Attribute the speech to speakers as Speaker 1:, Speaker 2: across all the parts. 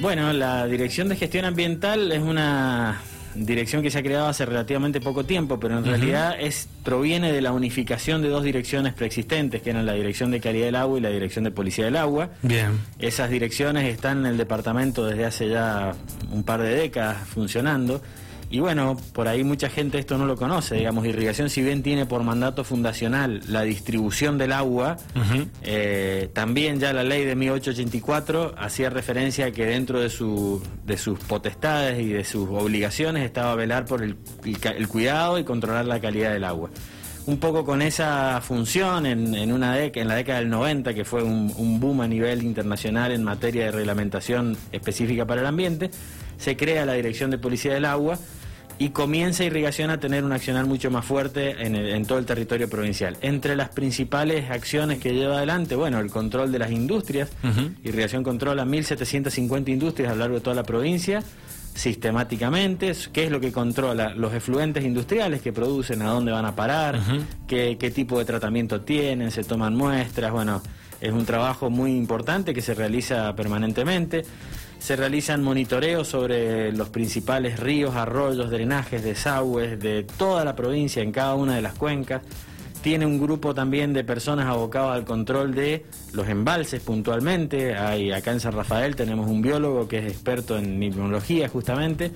Speaker 1: Bueno, la Dirección de Gestión Ambiental es una dirección que se ha creado hace relativamente poco tiempo, pero en realidad es proviene de la unificación de dos direcciones preexistentes, que eran la Dirección de Calidad del Agua y la Dirección de Policía del Agua.
Speaker 2: Bien.
Speaker 1: Esas direcciones están en el departamento desde hace ya un par de décadas funcionando. Y bueno, por ahí mucha gente esto no lo conoce, digamos, irrigación si bien tiene por mandato fundacional la distribución del agua, eh, también ya la ley de 1884 hacía referencia a que dentro de, su, de sus potestades y de sus obligaciones estaba velar por el, el, cuidado y controlar la calidad del agua. Un poco con esa función en, en una década, en la década del 90, que fue un, un boom a nivel internacional en materia de reglamentación específica para el ambiente, se crea la Dirección de Policía del Agua, y comienza irrigación a tener un accionar mucho más fuerte en, todo el territorio provincial. Entre las principales acciones que lleva adelante, bueno, el control de las industrias. Irrigación controla 1.750 industrias a lo largo de toda la provincia sistemáticamente, qué es lo que controla los efluentes industriales que producen, a dónde van a parar, qué, qué tipo de tratamiento tienen, se toman muestras, bueno, es un trabajo muy importante que se realiza permanentemente. Se realizan monitoreos sobre los principales ríos, arroyos, drenajes, desagües de toda la provincia en cada una de las cuencas. Tiene un grupo también de personas abocados al control de los embalses puntualmente. Hay, acá en San Rafael tenemos un biólogo que es experto en microbiología justamente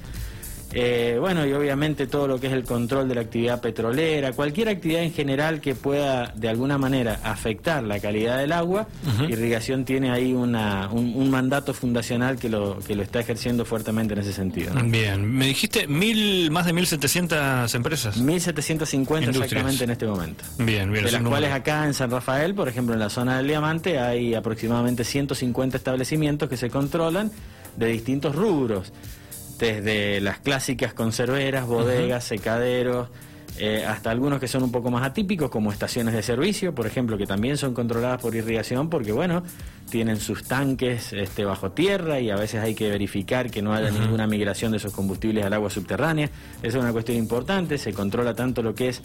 Speaker 1: eh, bueno, y obviamente todo lo que es el control de la actividad petrolera, cualquier actividad en general que pueda de alguna manera afectar la calidad del agua, Irrigación tiene ahí una, un, mandato fundacional que lo, que lo está ejerciendo fuertemente en ese sentido.
Speaker 2: Bien, me dijiste mil, más de 1.700 empresas.
Speaker 1: 1.750 exactamente en este momento.
Speaker 2: Bien, bien.
Speaker 1: De las cuales acá en San Rafael, por ejemplo, en la zona del Diamante, hay aproximadamente 150 establecimientos que se controlan de distintos rubros desde las clásicas conserveras, bodegas, secaderos, eh, hasta algunos que son un poco más atípicos, como estaciones de servicio, por ejemplo, que también son controladas por irrigación, porque bueno, tienen sus tanques este, bajo tierra y a veces hay que verificar que no haya ninguna migración de esos combustibles al agua subterránea. Esa es una cuestión importante, se controla tanto lo que es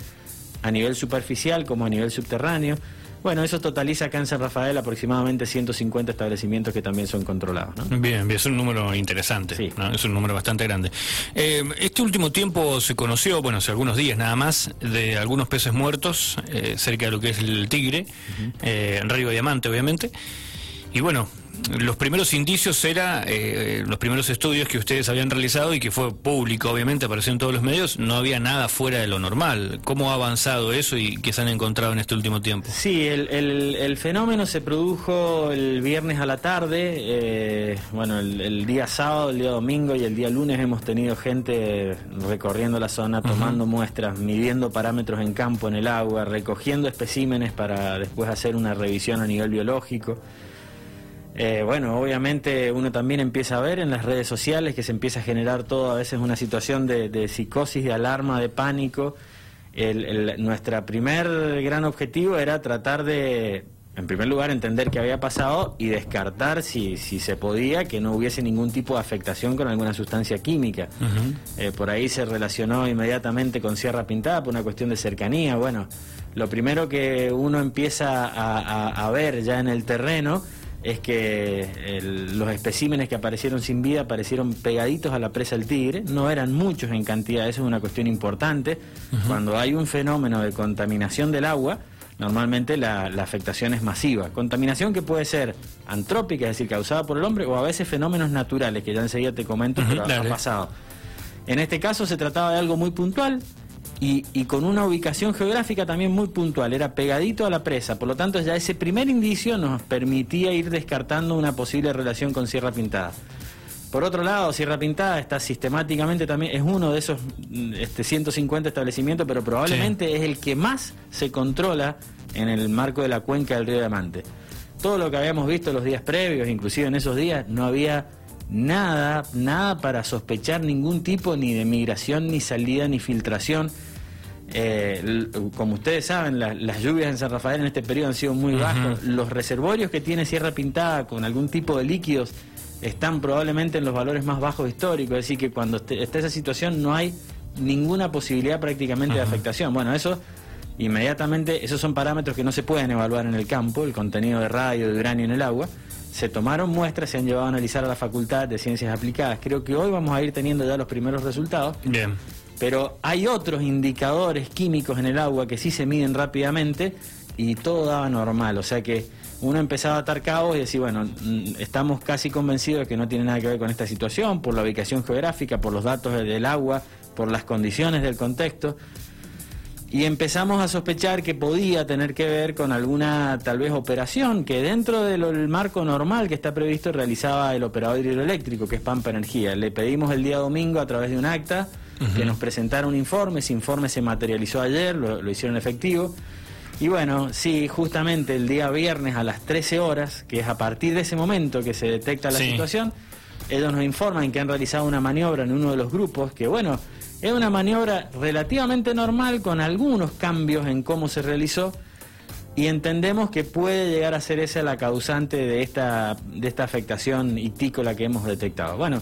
Speaker 1: a nivel superficial como a nivel subterráneo. Bueno, eso totaliza acá en San Rafael aproximadamente 150 establecimientos que también son controlados.
Speaker 2: Bien, bien, es un número interesante, sí. es un número bastante grande. Eh, este último tiempo se conoció, bueno, hace algunos días nada más, de algunos peces muertos eh, cerca de lo que es el Tigre, eh, en Río Diamante, obviamente. Y bueno, los primeros indicios era eh, los primeros estudios que ustedes habían realizado y que fue público, obviamente, apareció en todos los medios, no había nada fuera de lo normal. ¿Cómo ha avanzado eso y qué se han encontrado en este último tiempo?
Speaker 1: Sí, el, fenómeno se produjo el viernes a la tarde, eh, bueno, el, día sábado, el día domingo y el día lunes hemos tenido gente recorriendo la zona, tomando muestras, midiendo parámetros en campo, en el agua, recogiendo especímenes para después hacer una revisión a nivel biológico. Eh, bueno, obviamente uno también empieza a ver en las redes sociales que se empieza a generar todo, a veces una situación de, psicosis, de alarma, de pánico. El, nuestra primer gran objetivo era tratar de, en primer lugar, entender qué había pasado y descartar si, si se podía que no hubiese ningún tipo de afectación con alguna sustancia química. Eh, por ahí se relacionó inmediatamente con Sierra Pintada por una cuestión de cercanía. Bueno, lo primero que uno empieza a ver ya en el terreno es que los especímenes que aparecieron sin vida aparecieron pegaditos a la presa del tigre, no eran muchos en cantidad, eso es una cuestión importante. Cuando hay un fenómeno de contaminación del agua, normalmente la, afectación es masiva. Contaminación que puede ser antrópica, es decir, causada por el hombre, o a veces fenómenos naturales, que ya enseguida te comento, pero ha pasado. En este caso se trataba de algo muy puntual, y, con una ubicación geográfica también muy puntual, era pegadito a la presa, por lo tanto ya ese primer indicio nos permitía ir descartando una posible relación con Sierra Pintada. Por otro lado, Sierra Pintada está sistemáticamente también, es uno de esos este, 150 establecimientos, pero probablemente es el que más se controla en el marco de la cuenca del río Diamante. Todo lo que habíamos visto los días previos, inclusive en esos días, no había nada, nada para sospechar ningún tipo ni de migración, ni salida, ni filtración. Eh, como ustedes saben, las lluvias en San Rafael en este periodo han sido muy bajas. Los reservorios que tiene Sierra Pintada con algún tipo de líquidos están probablemente en los valores más bajos históricos. Es decir, que cuando está esa situación no hay ninguna posibilidad prácticamente de afectación. Bueno, eso inmediatamente, esos son parámetros que no se pueden evaluar en el campo, el contenido de radio, de uranio en el agua se tomaron muestras, se han llevado a analizar a la Facultad de Ciencias Aplicadas. Creo que hoy vamos a ir teniendo ya los primeros resultados.
Speaker 2: Bien.
Speaker 1: Pero hay otros indicadores químicos en el agua que sí se miden rápidamente y todo daba normal. O sea que uno empezaba a atar cabos y decir, bueno, mm, estamos casi convencidos de que no tiene nada que ver con esta situación, por la ubicación geográfica, por los datos del agua, por las condiciones del contexto. Y empezamos a sospechar que podía tener que ver con alguna tal vez operación que dentro del marco normal que está previsto realizaba el operador hidroeléctrico, que es Pampa Energía. Le pedimos el día domingo a través de un acta que nos presentara un informe, ese informe se materializó ayer, lo, lo hicieron efectivo. Y bueno, sí, justamente el día viernes a las 13 horas, que es a partir de ese momento que se detecta la situación, ellos nos informan que han realizado una maniobra en uno de los grupos, que bueno, es una maniobra relativamente normal con algunos cambios en cómo se realizó y entendemos que puede llegar a ser esa la causante de esta, de esta afectación itícola que hemos detectado. Bueno,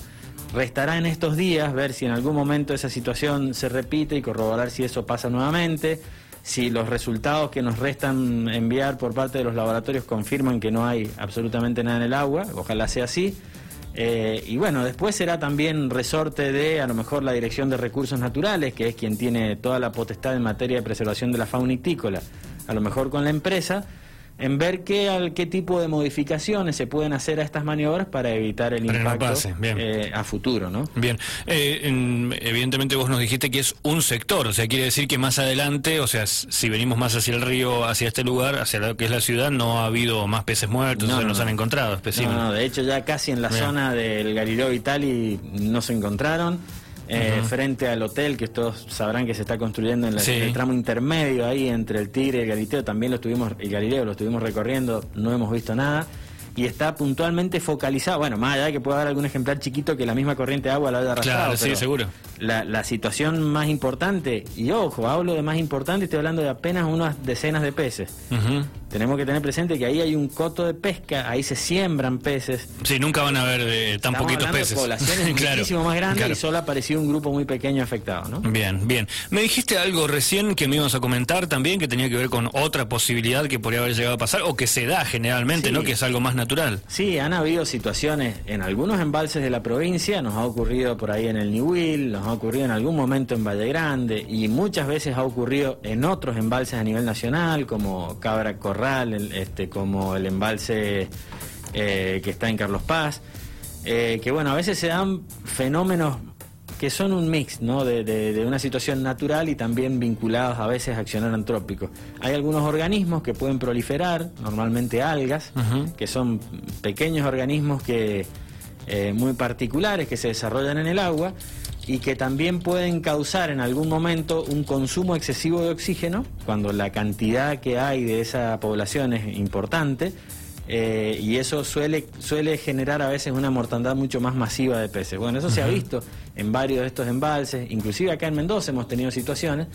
Speaker 1: restará en estos días ver si en algún momento esa situación se repite y corroborar si eso pasa nuevamente si los resultados que nos restan enviar por parte de los laboratorios confirman que no hay absolutamente nada en el agua, ojalá sea así. Eh, y bueno, después será también resorte de a lo mejor la Dirección de Recursos Naturales, que es quien tiene toda la potestad en materia de preservación de la fauna ictícola, a lo mejor con la empresa en ver qué, qué tipo de modificaciones se pueden hacer a estas maniobras para evitar el impacto eh, a futuro, ¿no?
Speaker 2: Bien, eh, evidentemente vos nos dijiste que es un sector, o sea, quiere decir que más adelante, o sea, si venimos más hacia el río, hacia este lugar, hacia lo que es la ciudad, no ha habido más peces muertos, no, nos han encontrado especímenes.
Speaker 1: No, de hecho ya casi en la zona del Galileo Vitali no se encontraron. Eh, frente al hotel, que todos sabrán que se está construyendo en, el tramo intermedio ahí entre el Tigre y el Galileo, también lo estuvimos, el Galileo lo estuvimos recorriendo, no hemos visto nada y está puntualmente focalizado. Bueno, más allá de que pueda haber algún ejemplar chiquito que la misma corriente de agua la haya arrastrado.
Speaker 2: Claro, sí, seguro.
Speaker 1: La, la, situación más importante, y ojo, hablo de más importante, estoy hablando de apenas unas decenas de peces. Tenemos que tener presente que ahí hay un coto de pesca, ahí se siembran peces.
Speaker 2: Sí, nunca van a haber eh, tan poquitos peces. De
Speaker 1: poblaciones muchísimo más grandes y solo apareció un grupo muy pequeño afectado, ¿no?
Speaker 2: Bien, bien. Me dijiste algo recién que me ibas a comentar también que tenía que ver con otra posibilidad que podría haber llegado a pasar o que se da generalmente, ¿no? Que es algo más natural.
Speaker 1: Sí, han habido situaciones en algunos embalses de la provincia, nos ha ocurrido por ahí en el Niwil, nos ha ocurrido en algún momento en Valle Grande y muchas veces ha ocurrido en otros embalses a nivel nacional como Cabra Corral este, como el embalse eh, que está en Carlos Paz, eh, que bueno, a veces se dan fenómenos que son un mix ¿no? de, una situación natural y también vinculados a veces a accionar antrópico. Hay algunos organismos que pueden proliferar, normalmente algas, que son pequeños organismos que eh, muy particulares que se desarrollan en el agua y que también pueden causar en algún momento un consumo excesivo de oxígeno, cuando la cantidad que hay de esa población es importante, eh, y eso suele, suele generar a veces una mortandad mucho más masiva de peces. Bueno, eso se ha visto en varios de estos embalses, inclusive acá en Mendoza hemos tenido situaciones,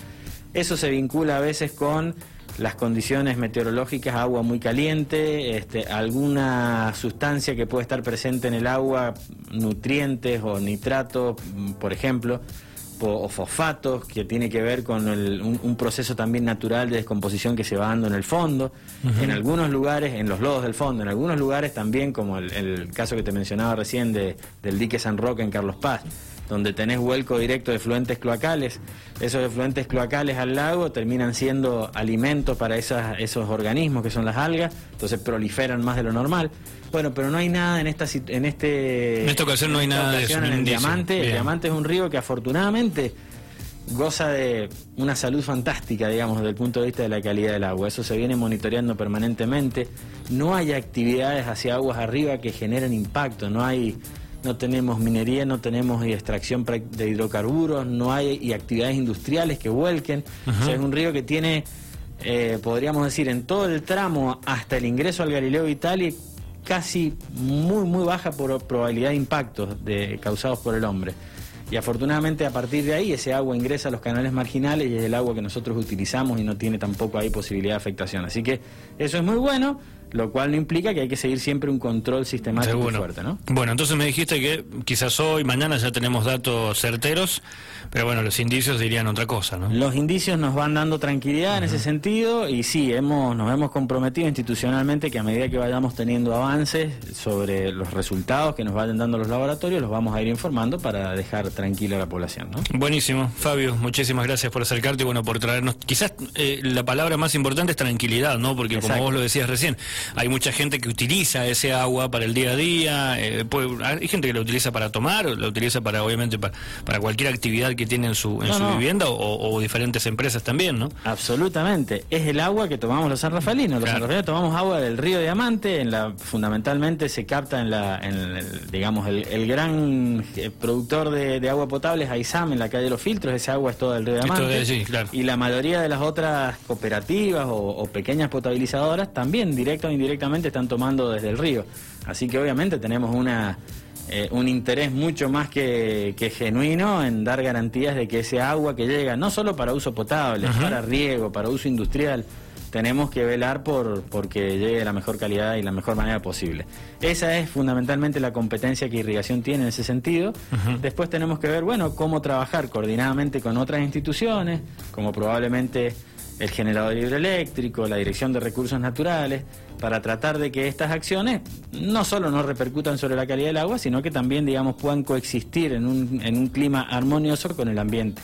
Speaker 1: eso se vincula a veces con las condiciones meteorológicas, agua muy caliente, este, alguna sustancia que puede estar presente en el agua, nutrientes o nitratos, por ejemplo, o, fosfatos, que tiene que ver con un, proceso también natural de descomposición que se va dando en el fondo. En algunos lugares, en los lodos del fondo, en algunos lugares también, como el, caso que te mencionaba recién de, del dique San Roque en Carlos Paz donde tenés vuelco directo de fluentes cloacales. Esos efluentes cloacales al lago terminan siendo alimentos para esas, esos organismos que son las algas, entonces proliferan más de lo normal. Bueno, pero no hay nada en esta en este
Speaker 2: en esta ocasión no hay nada de eso,
Speaker 1: en el diamante. El diamante es un río que afortunadamente goza de una salud fantástica, digamos, desde el punto de vista de la calidad del agua. Eso se viene monitoreando permanentemente. No hay actividades hacia aguas arriba que generen impacto, no hay no tenemos minería, no tenemos extracción de hidrocarburos, no hay y actividades industriales que vuelquen. o sea, es un río que tiene, eh, podríamos decir, en todo el tramo hasta el ingreso al Galileo Vitali, casi muy, muy baja por probabilidad de impactos de, causados por el hombre. Y afortunadamente a partir de ahí ese agua ingresa a los canales marginales y es el agua que nosotros utilizamos y no tiene tampoco ahí posibilidad de afectación. Así que eso es muy bueno. Lo cual no implica que hay que seguir siempre un control sistemático y fuerte, ¿no?
Speaker 2: Bueno, entonces me dijiste que quizás hoy, mañana ya tenemos datos certeros, pero bueno, los indicios dirían otra cosa, ¿no?
Speaker 1: Los indicios nos van dando tranquilidad en ese sentido y sí, hemos, nos hemos comprometido institucionalmente que a medida que vayamos teniendo avances sobre los resultados que nos vayan dando los laboratorios, los vamos a ir informando para dejar tranquila a la población, ¿no?
Speaker 2: Buenísimo, Fabio, muchísimas gracias por acercarte y bueno, por traernos, quizás eh, la palabra más importante es tranquilidad, ¿no? Porque como vos lo decías recién, hay mucha gente que utiliza ese agua para el día a día, eh, hay gente que la utiliza para tomar, la utiliza para, obviamente, para, cualquier actividad que tiene en su, en su vivienda o, diferentes empresas también, ¿no?
Speaker 1: Absolutamente. Es el agua que tomamos los sanrafalinos. Los sanrafalinos tomamos agua del río Diamante, en la, fundamentalmente se capta en la, en el, digamos, el, gran eh, productor de, agua potable es Aizam, en la calle de los filtros, ese agua es toda del río Diamante. Y la mayoría de las otras cooperativas o, pequeñas potabilizadoras también, directo o indirectamente, están tomando desde el río. Así que obviamente tenemos una eh, un interés mucho más que, genuino en dar garantías de que ese agua que llega, no solo para uso potable, para riego, para uso industrial, tenemos que velar por porque llegue de la mejor calidad y la mejor manera posible. Esa es fundamentalmente la competencia que irrigación tiene en ese sentido. Después tenemos que ver, bueno, cómo trabajar coordinadamente con otras instituciones, como probablemente el generador hidroeléctrico, la Dirección de Recursos Naturales, para tratar de que estas acciones no solo no repercutan sobre la calidad del agua, sino que también, digamos, puedan coexistir en un, en un clima armonioso con el ambiente.